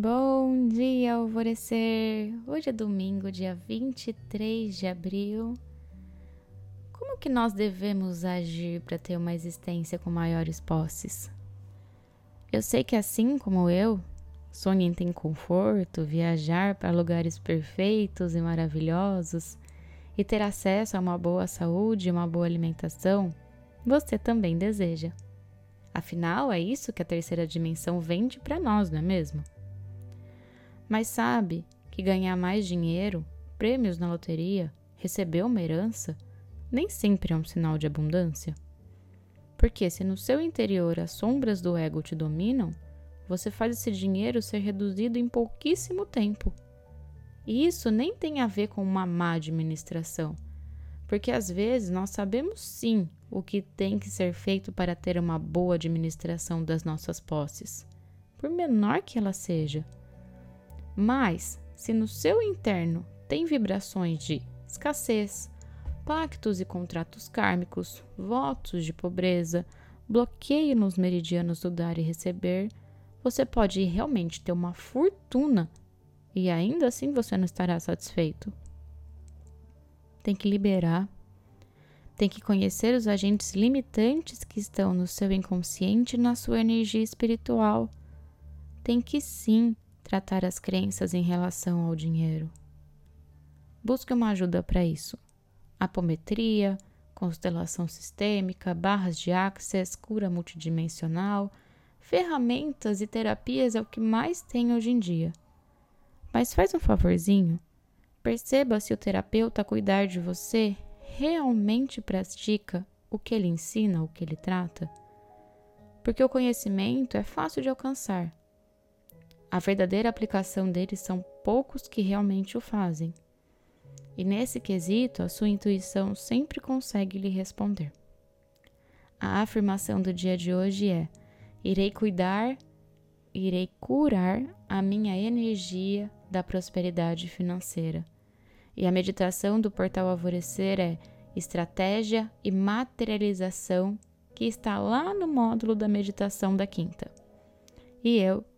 Bom dia, alvorecer! Hoje é domingo, dia 23 de abril. Como que nós devemos agir para ter uma existência com maiores posses? Eu sei que assim como eu, sonho em ter conforto, viajar para lugares perfeitos e maravilhosos e ter acesso a uma boa saúde e uma boa alimentação, você também deseja. Afinal, é isso que a terceira dimensão vende para nós, não é mesmo? Mas sabe que ganhar mais dinheiro, prêmios na loteria, receber uma herança, nem sempre é um sinal de abundância. Porque se no seu interior as sombras do ego te dominam, você faz esse dinheiro ser reduzido em pouquíssimo tempo. E isso nem tem a ver com uma má administração, porque às vezes nós sabemos sim o que tem que ser feito para ter uma boa administração das nossas posses, por menor que ela seja. Mas, se no seu interno tem vibrações de escassez, pactos e contratos kármicos, votos de pobreza, bloqueio nos meridianos do dar e receber, você pode realmente ter uma fortuna e ainda assim você não estará satisfeito. Tem que liberar. Tem que conhecer os agentes limitantes que estão no seu inconsciente e na sua energia espiritual. Tem que sim tratar as crenças em relação ao dinheiro. Busque uma ajuda para isso. Apometria, constelação sistêmica, barras de access, cura multidimensional, ferramentas e terapias é o que mais tem hoje em dia. Mas faz um favorzinho. Perceba se o terapeuta cuidar de você realmente pratica o que ele ensina, o que ele trata. Porque o conhecimento é fácil de alcançar, a verdadeira aplicação deles são poucos que realmente o fazem. E nesse quesito, a sua intuição sempre consegue lhe responder. A afirmação do dia de hoje é: irei cuidar, irei curar a minha energia da prosperidade financeira. E a meditação do portal Alvorecer é estratégia e materialização, que está lá no módulo da meditação da quinta. E eu